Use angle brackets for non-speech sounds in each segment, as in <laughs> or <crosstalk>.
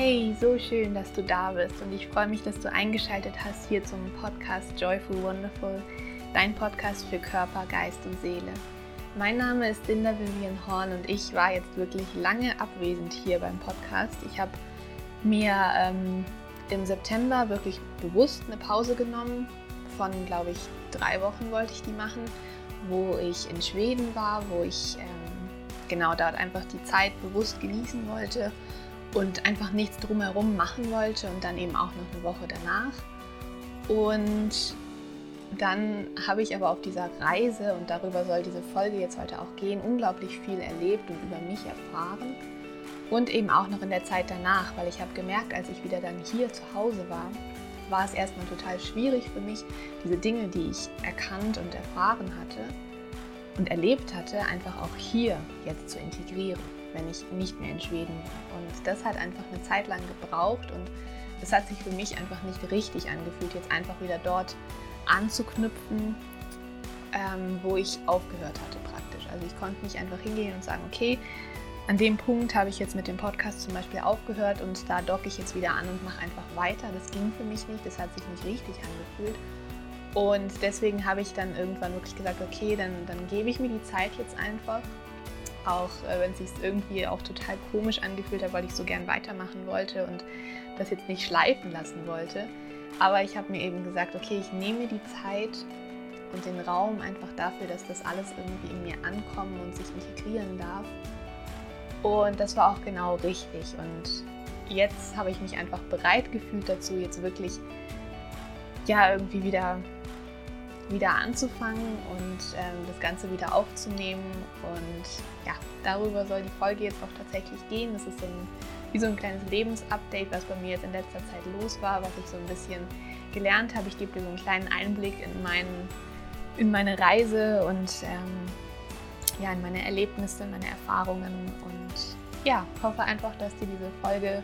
Hey, so schön, dass du da bist und ich freue mich, dass du eingeschaltet hast hier zum Podcast Joyful Wonderful, dein Podcast für Körper, Geist und Seele. Mein Name ist Linda Vivian Horn und ich war jetzt wirklich lange abwesend hier beim Podcast. Ich habe mir ähm, im September wirklich bewusst eine Pause genommen. Von, glaube ich, drei Wochen wollte ich die machen, wo ich in Schweden war, wo ich ähm, genau dort einfach die Zeit bewusst genießen wollte und einfach nichts drumherum machen wollte und dann eben auch noch eine Woche danach. Und dann habe ich aber auf dieser Reise, und darüber soll diese Folge jetzt heute auch gehen, unglaublich viel erlebt und über mich erfahren. Und eben auch noch in der Zeit danach, weil ich habe gemerkt, als ich wieder dann hier zu Hause war, war es erstmal total schwierig für mich, diese Dinge, die ich erkannt und erfahren hatte und erlebt hatte, einfach auch hier jetzt zu integrieren, wenn ich nicht mehr in Schweden war. Und das hat einfach eine Zeit lang gebraucht und es hat sich für mich einfach nicht richtig angefühlt, jetzt einfach wieder dort anzuknüpfen, ähm, wo ich aufgehört hatte praktisch. Also ich konnte nicht einfach hingehen und sagen, okay, an dem Punkt habe ich jetzt mit dem Podcast zum Beispiel aufgehört und da docke ich jetzt wieder an und mache einfach weiter. Das ging für mich nicht, das hat sich nicht richtig angefühlt. Und deswegen habe ich dann irgendwann wirklich gesagt, okay, dann, dann gebe ich mir die Zeit jetzt einfach. Auch äh, wenn es sich irgendwie auch total komisch angefühlt hat, weil ich so gern weitermachen wollte und das jetzt nicht schleifen lassen wollte. Aber ich habe mir eben gesagt, okay, ich nehme die Zeit und den Raum einfach dafür, dass das alles irgendwie in mir ankommen und sich integrieren darf. Und das war auch genau richtig. Und jetzt habe ich mich einfach bereit gefühlt dazu, jetzt wirklich ja irgendwie wieder wieder anzufangen und ähm, das Ganze wieder aufzunehmen. Und ja, darüber soll die Folge jetzt auch tatsächlich gehen. Das ist so ein, wie so ein kleines Lebensupdate, was bei mir jetzt in letzter Zeit los war, was ich so ein bisschen gelernt habe. Ich gebe dir so einen kleinen Einblick in, mein, in meine Reise und ähm, ja, in meine Erlebnisse, meine Erfahrungen und ja, hoffe einfach, dass dir diese Folge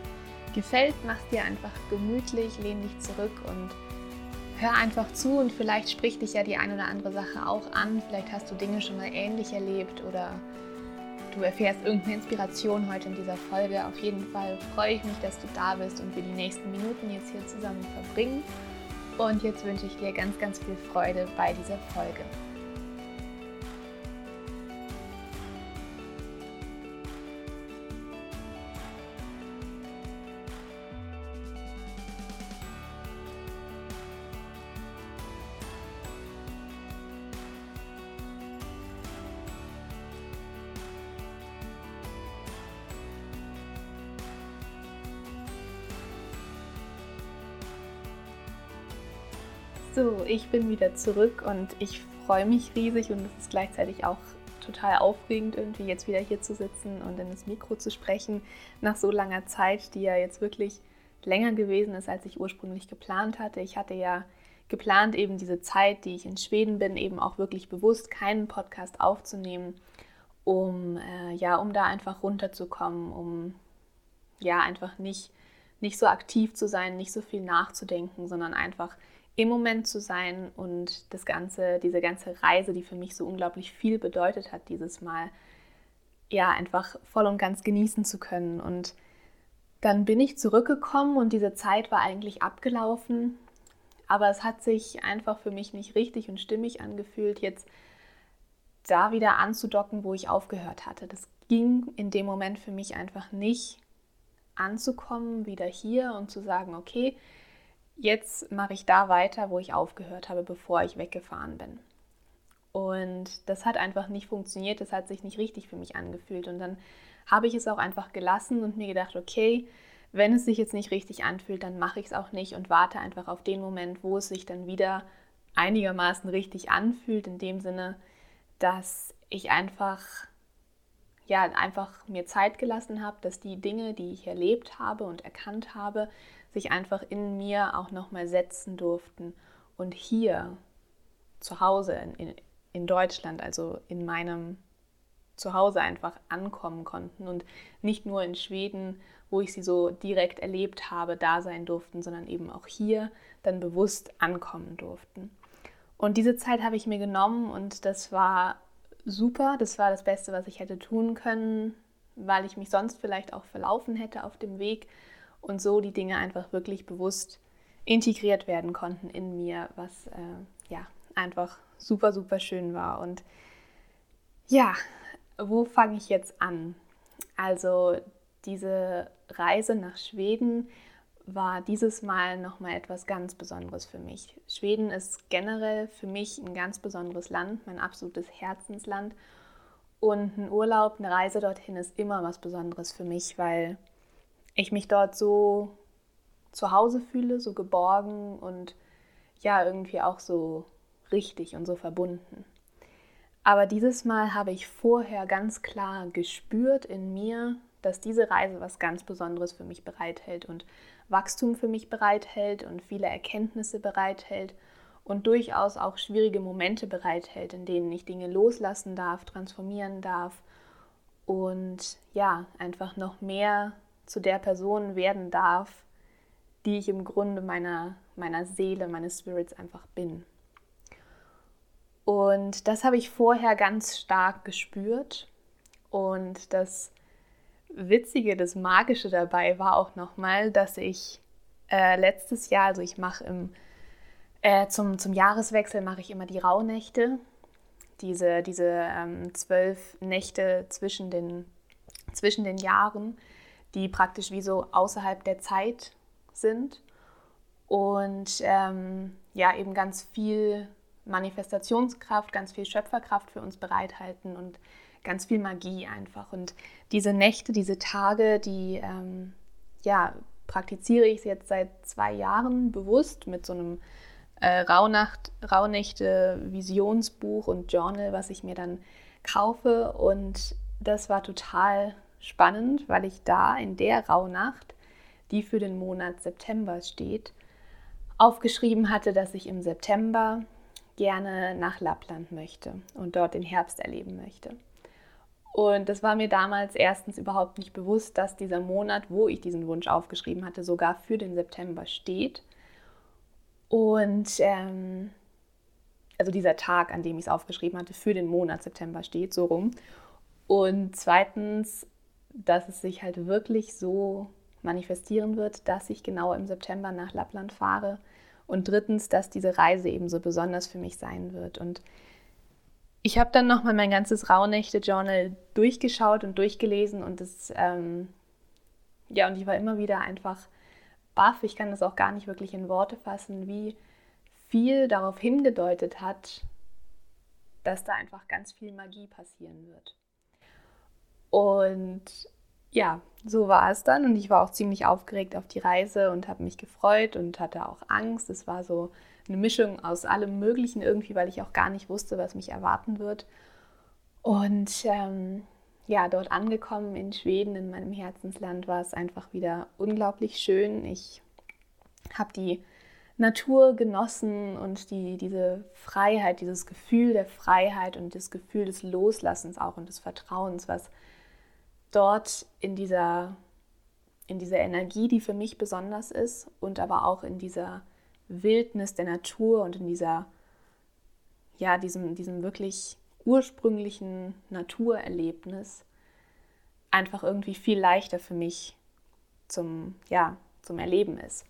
gefällt. Mach dir einfach gemütlich, lehn dich zurück und hör einfach zu und vielleicht spricht dich ja die eine oder andere Sache auch an. Vielleicht hast du Dinge schon mal ähnlich erlebt oder du erfährst irgendeine Inspiration heute in dieser Folge. Auf jeden Fall freue ich mich, dass du da bist und wir die nächsten Minuten jetzt hier zusammen verbringen. Und jetzt wünsche ich dir ganz, ganz viel Freude bei dieser Folge. So, ich bin wieder zurück und ich freue mich riesig und es ist gleichzeitig auch total aufregend, irgendwie jetzt wieder hier zu sitzen und in das Mikro zu sprechen, nach so langer Zeit, die ja jetzt wirklich länger gewesen ist, als ich ursprünglich geplant hatte. Ich hatte ja geplant, eben diese Zeit, die ich in Schweden bin, eben auch wirklich bewusst keinen Podcast aufzunehmen, um äh, ja, um da einfach runterzukommen, um ja einfach nicht, nicht so aktiv zu sein, nicht so viel nachzudenken, sondern einfach im Moment zu sein und das ganze, diese ganze Reise, die für mich so unglaublich viel bedeutet hat, dieses Mal, ja, einfach voll und ganz genießen zu können. Und dann bin ich zurückgekommen und diese Zeit war eigentlich abgelaufen, aber es hat sich einfach für mich nicht richtig und stimmig angefühlt, jetzt da wieder anzudocken, wo ich aufgehört hatte. Das ging in dem Moment für mich einfach nicht anzukommen, wieder hier und zu sagen, okay, jetzt mache ich da weiter, wo ich aufgehört habe, bevor ich weggefahren bin. Und das hat einfach nicht funktioniert, das hat sich nicht richtig für mich angefühlt. Und dann habe ich es auch einfach gelassen und mir gedacht, okay, wenn es sich jetzt nicht richtig anfühlt, dann mache ich es auch nicht und warte einfach auf den Moment, wo es sich dann wieder einigermaßen richtig anfühlt, in dem Sinne, dass ich einfach ja, einfach mir Zeit gelassen habe, dass die Dinge, die ich erlebt habe und erkannt habe, sich einfach in mir auch nochmal setzen durften und hier zu Hause in, in, Deutschland, also in meinem Zuhause einfach ankommen konnten und nicht nur in Schweden, wo ich sie so direkt erlebt habe, da sein durften, sondern eben auch hier dann bewusst ankommen durften. Und diese Zeit habe ich mir genommen und das war super, das war das Beste, was ich hätte tun können, weil ich mich sonst vielleicht auch verlaufen hätte auf dem Weg und so die Dinge einfach wirklich bewusst integriert werden konnten in mir, was äh, ja einfach super, super schön war. Und ja, wo fange ich jetzt an? Also diese Reise nach Schweden war dieses Mal nochmal etwas ganz Besonderes für mich. Schweden ist generell für mich ein ganz besonderes Land, mein absolutes Herzensland. Und ein Urlaub, eine Reise dorthin ist immer was Besonderes für mich, weil ich mich dort so zu Hause fühle, so geborgen und ja, irgendwie auch so richtig und so verbunden. Aber dieses Mal habe ich vorher ganz klar gespürt in mir, dass diese Reise was ganz Besonderes für mich bereithält und Wachstum für mich bereithält und viele Erkenntnisse bereithält und durchaus auch schwierige Momente bereithält, in denen ich Dinge loslassen darf, transformieren darf und ja, einfach noch mehr zu der Person werden darf, die ich im Grunde meiner, meiner Seele, meines Spirits einfach bin. Und das habe ich vorher ganz stark gespürt. Und das Witzige, das Magische dabei war auch nochmal, dass ich äh, letztes Jahr, also ich mache im äh, zum, zum Jahreswechsel mache ich immer die Rauhnächte. Diese, diese ähm, zwölf Nächte zwischen den, zwischen den Jahren, die praktisch wie so außerhalb der Zeit sind. Und ähm, ja, eben ganz viel Manifestationskraft, ganz viel Schöpferkraft für uns bereithalten und ganz viel Magie einfach. Und diese Nächte, diese Tage, die ähm, ja, praktiziere ich jetzt seit zwei Jahren bewusst mit so einem äh, Rauhnacht, Rauhnächte Visionsbuch und Journal, was ich mir dann kaufe. Und das war total spannend, weil ich da in der Rauhnacht, die für den Monat September steht, aufgeschrieben hatte, dass ich im September gerne nach Lappland möchte und dort den Herbst erleben möchte. Und das war mir damals erstens überhaupt nicht bewusst, dass dieser Monat, wo ich diesen Wunsch aufgeschrieben hatte, sogar für den September steht. Und ähm, also dieser Tag, an dem ich es aufgeschrieben hatte, für den Monat September steht, so rum. Und zweitens, dass es sich halt wirklich so manifestieren wird, dass ich genau im September nach Lappland fahre und drittens, dass diese Reise eben so besonders für mich sein wird. Und ich habe dann nochmal mein ganzes Rauhnächte-Journal durchgeschaut und durchgelesen und das, ähm, ja, und ich war immer wieder einfach baff. Ich kann das auch gar nicht wirklich in Worte fassen, wie viel darauf hingedeutet hat, dass da einfach ganz viel Magie passieren wird. Und ja, so war es dann und ich war auch ziemlich aufgeregt auf die Reise und habe mich gefreut und hatte auch Angst. Es war so eine Mischung aus allem Möglichen irgendwie, weil ich auch gar nicht wusste, was mich erwarten wird. Und ähm, ja, dort angekommen in Schweden, in meinem Herzensland, war es einfach wieder unglaublich schön. Ich habe die Natur genossen und die, diese Freiheit, dieses Gefühl der Freiheit und das Gefühl des Loslassens auch und des Vertrauens, was dort in dieser, in dieser Energie, die für mich besonders ist und aber auch in dieser Wildnis der Natur und in dieser, ja, diesem, diesem wirklich ursprünglichen Naturerlebnis einfach irgendwie viel leichter für mich zum, ja, zum Erleben ist.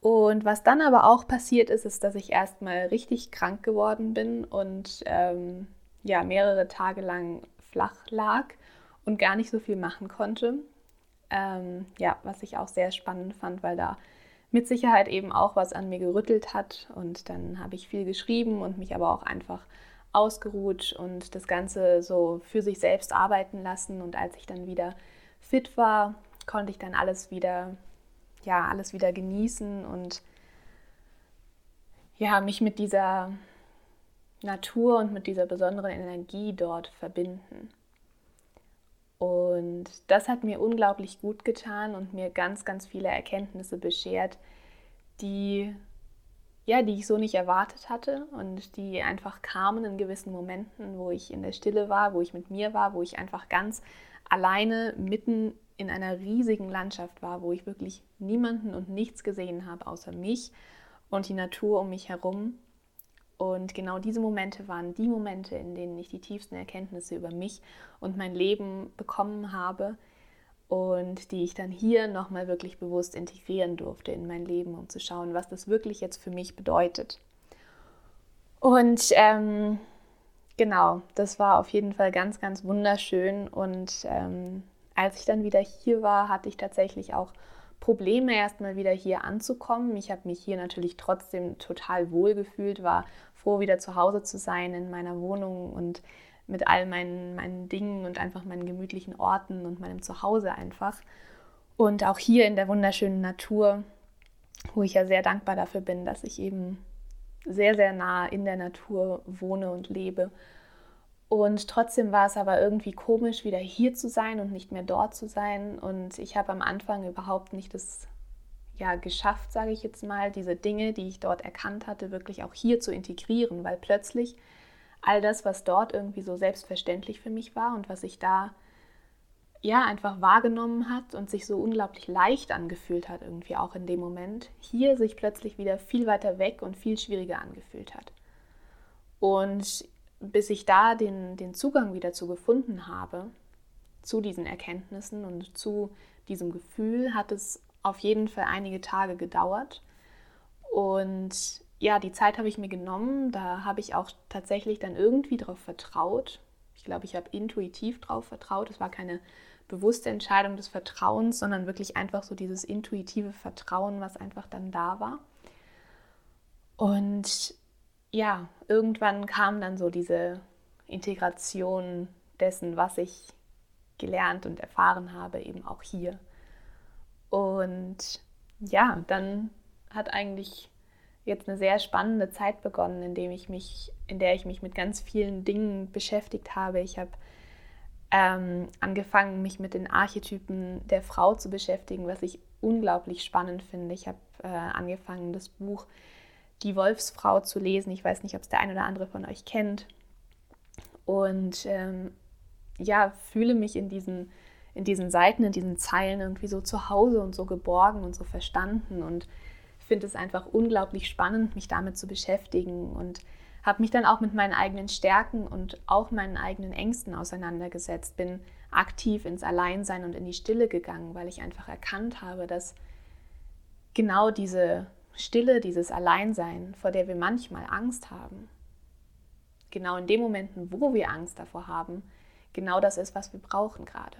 Und was dann aber auch passiert ist, ist, dass ich erstmal richtig krank geworden bin und ähm, ja, mehrere Tage lang flach lag und gar nicht so viel machen konnte. Ähm, ja, was ich auch sehr spannend fand, weil da mit Sicherheit eben auch was an mir gerüttelt hat. Und dann habe ich viel geschrieben und mich aber auch einfach ausgeruht und das Ganze so für sich selbst arbeiten lassen. Und als ich dann wieder fit war, konnte ich dann alles wieder, ja, alles wieder genießen und ja, mich mit dieser Natur und mit dieser besonderen Energie dort verbinden. Und das hat mir unglaublich gut getan und mir ganz, ganz viele Erkenntnisse beschert, die, ja, die ich so nicht erwartet hatte und die einfach kamen in gewissen Momenten, wo ich in der Stille war, wo ich mit mir war, wo ich einfach ganz alleine mitten in einer riesigen Landschaft war, wo ich wirklich niemanden und nichts gesehen habe außer mich und die Natur um mich herum und genau diese Momente waren die Momente, in denen ich die tiefsten Erkenntnisse über mich und mein Leben bekommen habe und die ich dann hier nochmal wirklich bewusst integrieren durfte in mein Leben, um zu schauen, was das wirklich jetzt für mich bedeutet. Und ähm, genau, das war auf jeden Fall ganz, ganz wunderschön. Und ähm, als ich dann wieder hier war, hatte ich tatsächlich auch Probleme, erstmal wieder hier anzukommen. Ich habe mich hier natürlich trotzdem total wohl gefühlt, war froh, wieder zu Hause zu sein in meiner Wohnung und mit all meinen, meinen Dingen und einfach meinen gemütlichen Orten und meinem Zuhause einfach. Und auch hier in der wunderschönen Natur, wo ich ja sehr dankbar dafür bin, dass ich eben sehr, sehr nah in der Natur wohne und lebe. Und trotzdem war es aber irgendwie komisch, wieder hier zu sein und nicht mehr dort zu sein. Und ich habe am Anfang überhaupt nicht das ja, geschafft, sage ich jetzt mal, diese Dinge, die ich dort erkannt hatte, wirklich auch hier zu integrieren, weil plötzlich all das, was dort irgendwie so selbstverständlich für mich war und was ich da ja einfach wahrgenommen hat und sich so unglaublich leicht angefühlt hat, irgendwie auch in dem Moment, hier sich plötzlich wieder viel weiter weg und viel schwieriger angefühlt hat. Und bis ich da den, den Zugang wieder zu gefunden habe, zu diesen Erkenntnissen und zu diesem Gefühl, hat es auf jeden Fall einige Tage gedauert. Und ja, die Zeit habe ich mir genommen. Da habe ich auch tatsächlich dann irgendwie darauf vertraut. Ich glaube, ich habe intuitiv darauf vertraut. Es war keine bewusste Entscheidung des Vertrauens, sondern wirklich einfach so dieses intuitive Vertrauen, was einfach dann da war. Und ja, irgendwann kam dann so diese Integration dessen, was ich gelernt und erfahren habe, eben auch hier. Und ja, dann hat eigentlich jetzt eine sehr spannende Zeit begonnen, in, dem ich mich, in der ich mich mit ganz vielen Dingen beschäftigt habe. Ich habe ähm, angefangen, mich mit den Archetypen der Frau zu beschäftigen, was ich unglaublich spannend finde. Ich habe äh, angefangen, das Buch Die Wolfsfrau zu lesen. Ich weiß nicht, ob es der ein oder andere von euch kennt. Und ähm, ja, fühle mich in diesen, in diesen Seiten, in diesen Zeilen irgendwie so zu Hause und so geborgen und so verstanden und finde es einfach unglaublich spannend, mich damit zu beschäftigen und habe mich dann auch mit meinen eigenen Stärken und auch meinen eigenen Ängsten auseinandergesetzt, bin aktiv ins Alleinsein und in die Stille gegangen, weil ich einfach erkannt habe, dass genau diese Stille, dieses Alleinsein, vor der wir manchmal Angst haben, genau in den Momenten, wo wir Angst davor haben, genau das ist, was wir brauchen gerade.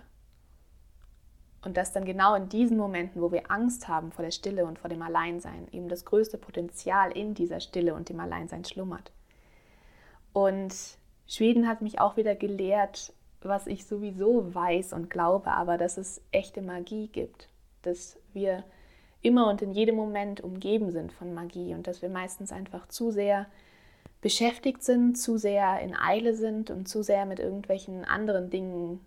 Und dass dann genau in diesen Momenten, wo wir Angst haben vor der Stille und vor dem Alleinsein, eben das größte Potenzial in dieser Stille und dem Alleinsein schlummert. Und Schweden hat mich auch wieder gelehrt, was ich sowieso weiß und glaube, aber dass es echte Magie gibt, dass wir immer und in jedem Moment umgeben sind von Magie und dass wir meistens einfach zu sehr beschäftigt sind, zu sehr in Eile sind und zu sehr mit irgendwelchen anderen Dingen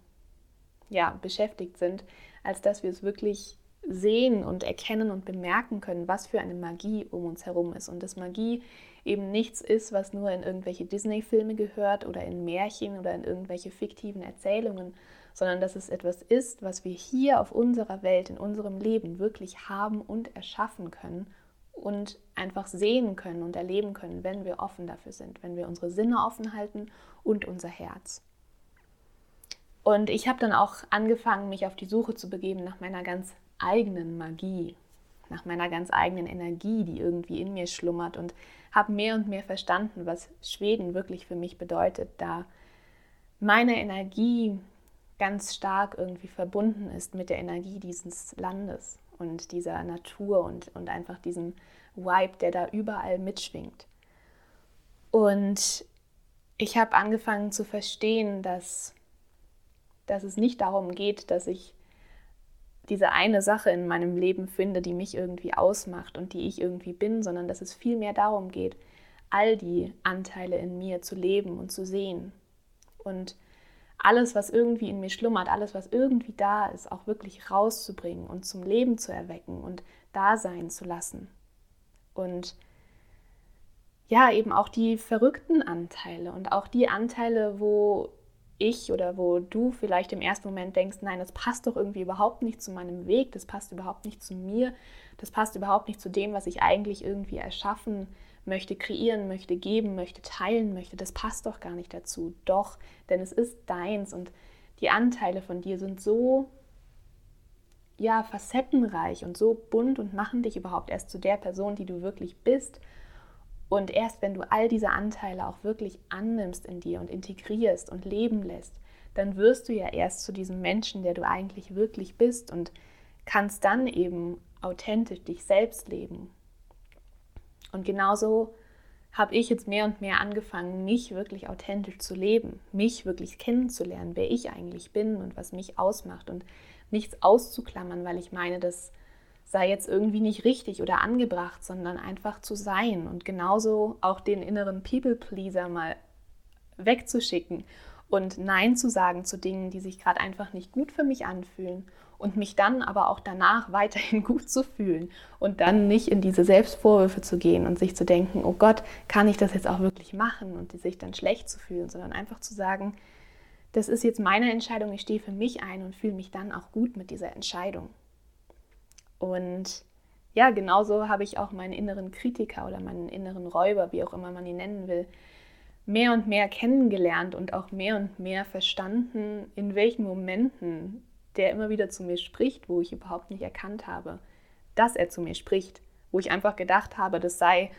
ja, beschäftigt sind, als dass wir es wirklich sehen und erkennen und bemerken können, was für eine Magie um uns herum ist. Und dass Magie eben nichts ist, was nur in irgendwelche Disney-Filme gehört oder in Märchen oder in irgendwelche fiktiven Erzählungen, sondern dass es etwas ist, was wir hier auf unserer Welt, in unserem Leben wirklich haben und erschaffen können und einfach sehen können und erleben können, wenn wir offen dafür sind, wenn wir unsere Sinne offen halten und unser Herz. Und ich habe dann auch angefangen, mich auf die Suche zu begeben nach meiner ganz eigenen Magie, nach meiner ganz eigenen Energie, die irgendwie in mir schlummert und habe mehr und mehr verstanden, was Schweden wirklich für mich bedeutet, da meine Energie ganz stark irgendwie verbunden ist mit der Energie dieses Landes und dieser Natur und, und einfach diesem Vibe, der da überall mitschwingt. Und ich habe angefangen zu verstehen, dass dass es nicht darum geht, dass ich diese eine Sache in meinem Leben finde, die mich irgendwie ausmacht und die ich irgendwie bin, sondern dass es vielmehr darum geht, all die Anteile in mir zu leben und zu sehen. Und alles, was irgendwie in mir schlummert, alles, was irgendwie da ist, auch wirklich rauszubringen und zum Leben zu erwecken und da sein zu lassen. Und ja, eben auch die verrückten Anteile und auch die Anteile, wo ich oder wo du vielleicht im ersten Moment denkst, nein, das passt doch irgendwie überhaupt nicht zu meinem Weg, das passt überhaupt nicht zu mir, das passt überhaupt nicht zu dem, was ich eigentlich irgendwie erschaffen möchte, kreieren möchte, geben möchte, teilen möchte, das passt doch gar nicht dazu. Doch, denn es ist deins und die Anteile von dir sind so ja facettenreich und so bunt und machen dich überhaupt erst zu der Person, die du wirklich bist. Und erst wenn du all diese Anteile auch wirklich annimmst in dir und integrierst und leben lässt, dann wirst du ja erst zu diesem Menschen, der du eigentlich wirklich bist und kannst dann eben authentisch dich selbst leben. Und genauso habe ich jetzt mehr und mehr angefangen, mich wirklich authentisch zu leben, mich wirklich kennenzulernen, wer ich eigentlich bin und was mich ausmacht und nichts auszuklammern, weil ich meine, das sei jetzt irgendwie nicht richtig oder angebracht, sondern einfach zu sein und genauso auch den inneren People-Pleaser mal wegzuschicken und Nein zu sagen zu Dingen, die sich gerade einfach nicht gut für mich anfühlen und mich dann aber auch danach <laughs> weiterhin gut zu fühlen und dann nicht in diese Selbstvorwürfe zu gehen und sich zu denken, oh Gott, kann ich das jetzt auch wirklich machen und sich dann schlecht zu fühlen, sondern einfach zu sagen, das ist jetzt meine Entscheidung, ich stehe für mich ein und fühle mich dann auch gut mit dieser Entscheidung. Und ja, genauso habe ich auch meinen inneren Kritiker oder meinen inneren Räuber, wie auch immer man ihn nennen will, mehr und mehr kennengelernt und auch mehr und mehr verstanden, in welchen Momenten der immer wieder zu mir spricht, wo ich überhaupt nicht erkannt habe, dass er zu mir spricht, wo ich einfach gedacht habe, das sei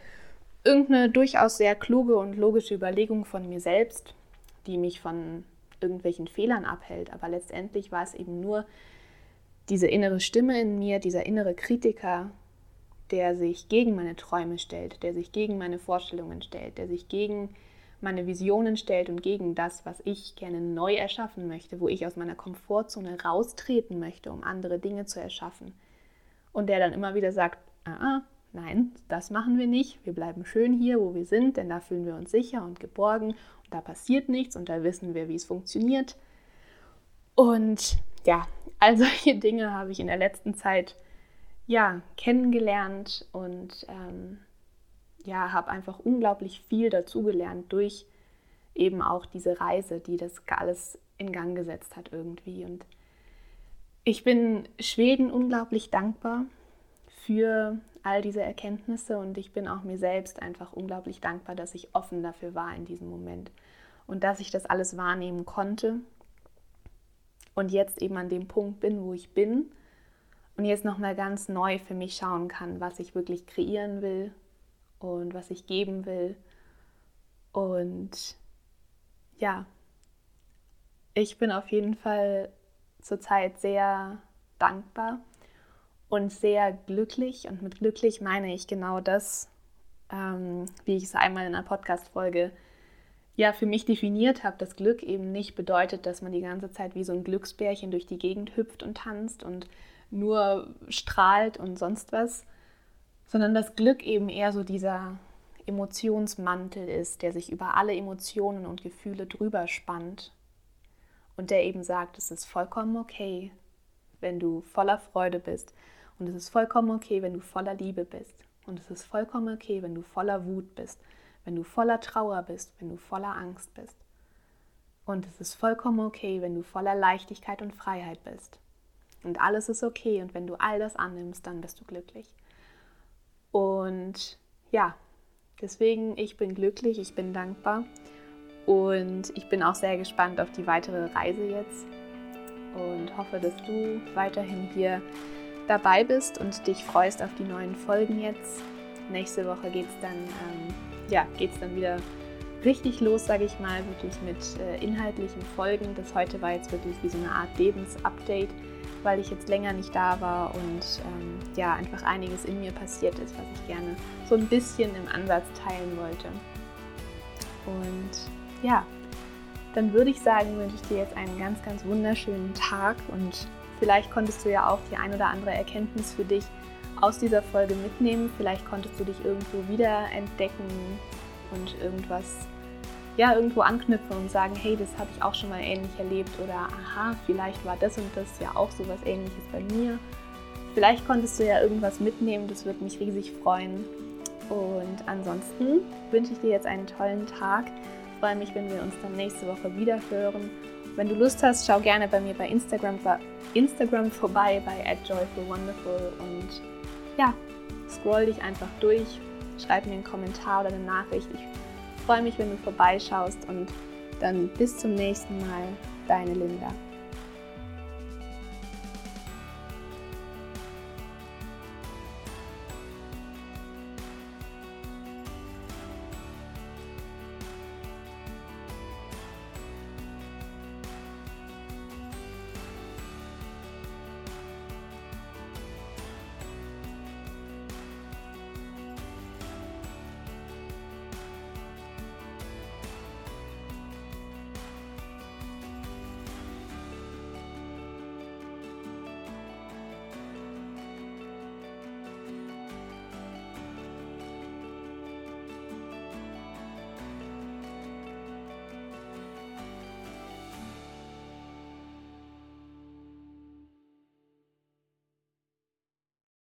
irgendeine durchaus sehr kluge und logische Überlegung von mir selbst, die mich von irgendwelchen Fehlern abhält. Aber letztendlich war es eben nur diese innere Stimme in mir, dieser innere Kritiker, der sich gegen meine Träume stellt, der sich gegen meine Vorstellungen stellt, der sich gegen meine Visionen stellt und gegen das, was ich gerne neu erschaffen möchte, wo ich aus meiner Komfortzone raustreten möchte, um andere Dinge zu erschaffen. Und der dann immer wieder sagt, ah, ah, nein, das machen wir nicht, wir bleiben schön hier, wo wir sind, denn da fühlen wir uns sicher und geborgen und da passiert nichts und da wissen wir, wie es funktioniert. Und ja, all <laughs> solche Dinge habe ich in der letzten Zeit ja kennengelernt und ähm, ja, habe einfach unglaublich viel dazugelernt durch eben auch diese Reise, die das alles in Gang gesetzt hat irgendwie. Und ich bin Schweden unglaublich dankbar für all diese Erkenntnisse und ich bin auch mir selbst einfach unglaublich dankbar, dass ich offen dafür war in diesem Moment und dass ich das alles wahrnehmen konnte und jetzt eben an dem Punkt bin, wo ich bin und jetzt nochmal ganz neu für mich schauen kann, was ich wirklich kreieren will und was ich geben will. Und ja, ich bin auf jeden Fall zurzeit sehr dankbar und sehr glücklich. Und mit glücklich meine ich genau das, ähm, wie ich es einmal in einer Podcast-Folge ja für mich definiert habe, dass Glück eben nicht bedeutet, dass man die ganze Zeit wie so ein Glücksbärchen durch die Gegend hüpft und tanzt und nur strahlt und sonst was, sondern dass Glück eben eher so dieser Emotionsmantel ist, der sich über alle Emotionen und Gefühle drüber spannt und der eben sagt, es ist vollkommen okay, wenn du voller Freude bist und es ist vollkommen okay, wenn du voller Liebe bist und es ist vollkommen okay, wenn du voller Wut bist, wenn du voller Trauer bist, wenn du voller Angst bist. Und es ist vollkommen okay, wenn du voller Leichtigkeit und Freiheit bist. Und alles ist okay und wenn du all das annimmst, dann bist du glücklich. Und ja, deswegen, ich bin glücklich, ich bin dankbar und ich bin auch sehr gespannt auf die weitere Reise jetzt und hoffe, dass du weiterhin hier dabei bist und dich freust auf die neuen Folgen jetzt. Nächste Woche geht es dann, ähm, ja, geht's dann wieder richtig los, sage ich mal, wirklich mit äh, inhaltlichen Folgen. Das heute war jetzt wirklich wie so eine Art Lebensupdate weil ich jetzt länger nicht da war und ähm, ja, einfach einiges in mir passiert ist, was ich gerne so ein bisschen im Ansatz teilen wollte. Und ja, dann würde ich sagen, wünsche ich dir jetzt einen ganz, ganz wunderschönen Tag und vielleicht konntest du ja auch die ein oder andere Erkenntnis für dich aus dieser Folge mitnehmen. Vielleicht konntest du dich irgendwo wieder entdecken und irgendwas ja, irgendwo anknüpfen und sagen, hey, das habe ich auch schon mal ähnlich erlebt oder aha, vielleicht war das und das ja auch so was ähnliches bei mir. Vielleicht konntest du ja irgendwas mitnehmen, das würde mich riesig freuen. Und ansonsten wünsche ich dir jetzt einen tollen Tag. Freue mich, wenn wir uns dann nächste Woche wieder hören. Wenn du Lust hast, schau gerne bei mir bei Instagram, bei Instagram vorbei bei @joyfulwonderful und ja, scroll dich einfach durch, schreib mir einen Kommentar oder eine Nachricht. Ich freue mich, wenn du vorbeischaust und dann bis zum nächsten Mal, deine Linda.